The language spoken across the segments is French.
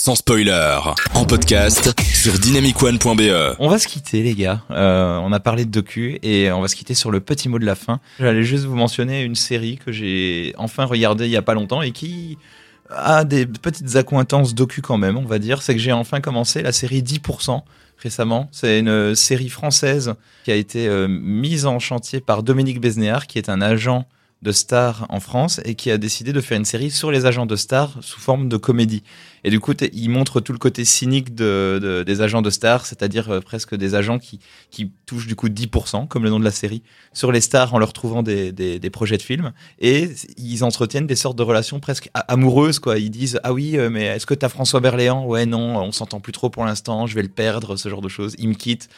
sans spoiler, en podcast sur dynamicone.be. On va se quitter les gars. Euh, on a parlé de docu et on va se quitter sur le petit mot de la fin. J'allais juste vous mentionner une série que j'ai enfin regardée il y a pas longtemps et qui a des petites accointances docu quand même, on va dire. C'est que j'ai enfin commencé la série 10% récemment. C'est une série française qui a été euh, mise en chantier par Dominique Besnéard, qui est un agent de stars en France et qui a décidé de faire une série sur les agents de stars sous forme de comédie. Et du coup, il montre tout le côté cynique de, des agents de stars, c'est-à-dire euh, presque des agents qui, qui touchent du coup 10%, comme le nom de la série, sur les stars en leur trouvant des, des, projets de films. Et ils entretiennent des sortes de relations presque amoureuses, quoi. Ils disent, ah oui, euh, mais est-ce que t'as François Berléand? Ouais, non, on s'entend plus trop pour l'instant, je vais le perdre, ce genre de choses. Il me quitte.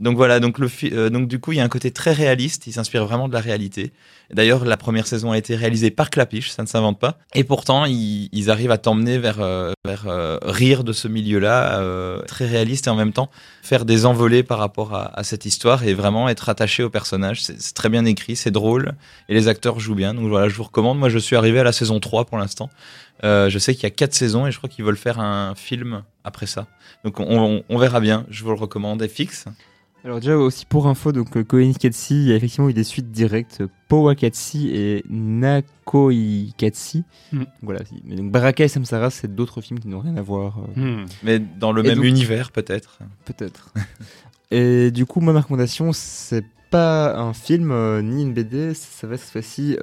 Donc voilà, donc, le, euh, donc du coup, il y a un côté très réaliste, il s'inspire vraiment de la réalité. D'ailleurs, la première saison a été réalisée par Clapiche, ça ne s'invente pas. Et pourtant, ils, arrivent à t'emmener vers, euh, vers euh, rire de ce milieu-là, euh, très réaliste et en même temps faire des envolées par rapport à, cette histoire et vraiment être attaché au personnage. C'est très bien écrit, c'est drôle et les acteurs jouent bien. Donc voilà, je vous recommande. Moi, je suis arrivé à la saison 3 pour l'instant. je sais qu'il y a quatre saisons et je crois qu'ils veulent faire un film après ça. Donc on, on, on verra bien. Je vous le recommande. Et fixe. Alors déjà aussi pour info, donc euh, Katsi, il y a effectivement eu des suites directes, Powakatsi et Nakoi Katsi. Mm. Voilà. Mais donc Baraka et Samsara, c'est d'autres films qui n'ont rien à voir. Euh. Mm. Mais dans le même univers peut-être. Peut-être. et du coup, ma recommandation, c'est pas un film euh, ni une BD, ça va cette fois-ci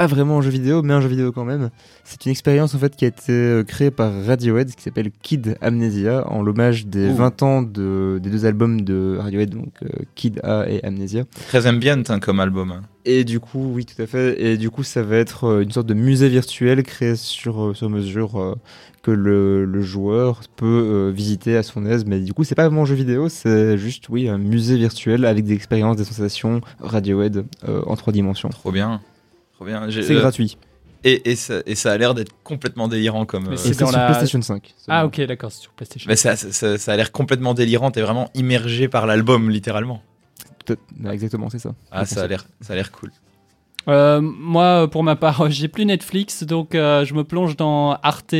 pas vraiment un jeu vidéo, mais un jeu vidéo quand même. C'est une expérience en fait qui a été euh, créée par Radiohead, qui s'appelle Kid Amnesia, en l'hommage des 20 ans de, des deux albums de Radiohead, donc euh, Kid A et Amnesia. Très ambient hein, comme album. Hein. Et du coup, oui, tout à fait. Et du coup, ça va être euh, une sorte de musée virtuel créé sur, sur mesure que le, le, joueur peut visiter à son aise. Mais du coup, c'est pas vraiment un jeu vidéo, c'est juste, oui, un musée virtuel avec des expériences, des sensations Radiohead en trois dimensions. Trop bien. C'est euh, gratuit. Et, et, ça, et, ça, a l'air d'être complètement délirant comme. Euh, c'est sur la... PlayStation 5. Ah ok d'accord c'est sur PlayStation. Mais ça, ça, ça a l'air complètement délirant. T'es vraiment immergé par l'album littéralement. Exactement c'est ça. Ah ça a l'air ça a l'air cool. Euh, moi, pour ma part, j'ai plus Netflix, donc je me plonge dans Arte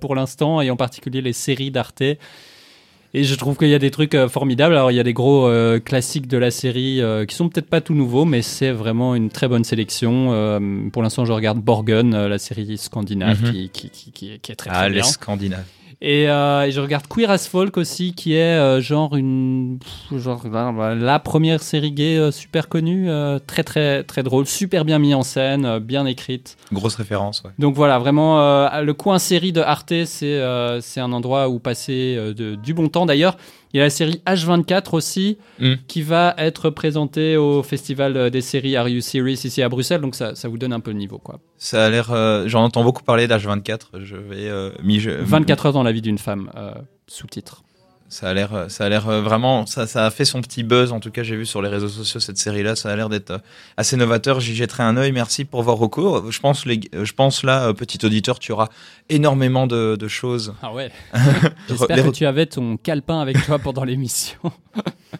pour l'instant, et en particulier les séries d'Arte. Et je trouve qu'il y a des trucs euh, formidables. Alors, il y a des gros euh, classiques de la série euh, qui sont peut-être pas tout nouveaux, mais c'est vraiment une très bonne sélection. pour l'instant, je regarde Borgen, la série scandinave, mhm. qui, qui, qui, qui, est très, très ah, bien. les Scandinaves. Et, euh, et, je regarde Queer as Folk aussi, qui est euh, genre une genre la première série gay euh, super connue, très très très drôle, super bien mis en scène, bien écrite. Grosse référence. Ouais. Donc voilà, vraiment le coin série de Arte, c'est c'est un endroit où passer de, du bon temps. D'ailleurs, il y a la série H24 aussi, mm. qui va être présentée au Festival des séries Are You Series ici à Bruxelles. Donc ça, ça vous donne un peu le niveau. Quoi. Ça a l'air. J'en entends beaucoup parler d'H24. Je vais. Euh, 24 heures dans la vie d'une femme, euh, sous-titre. Ça a l'air, euh, ça a l'air vraiment, ça, ça a fait son petit buzz. En tout cas, j'ai vu sur les réseaux sociaux cette série-là. Ça a l'air d'être euh, assez novateur. J'y jetterai un œil. Merci pour vos recours. Je pense, les, je pense là, petit auditeur, tu auras énormément de, de choses. Ah ouais. J'espère que tu avais ton calepin avec toi pendant l'émission.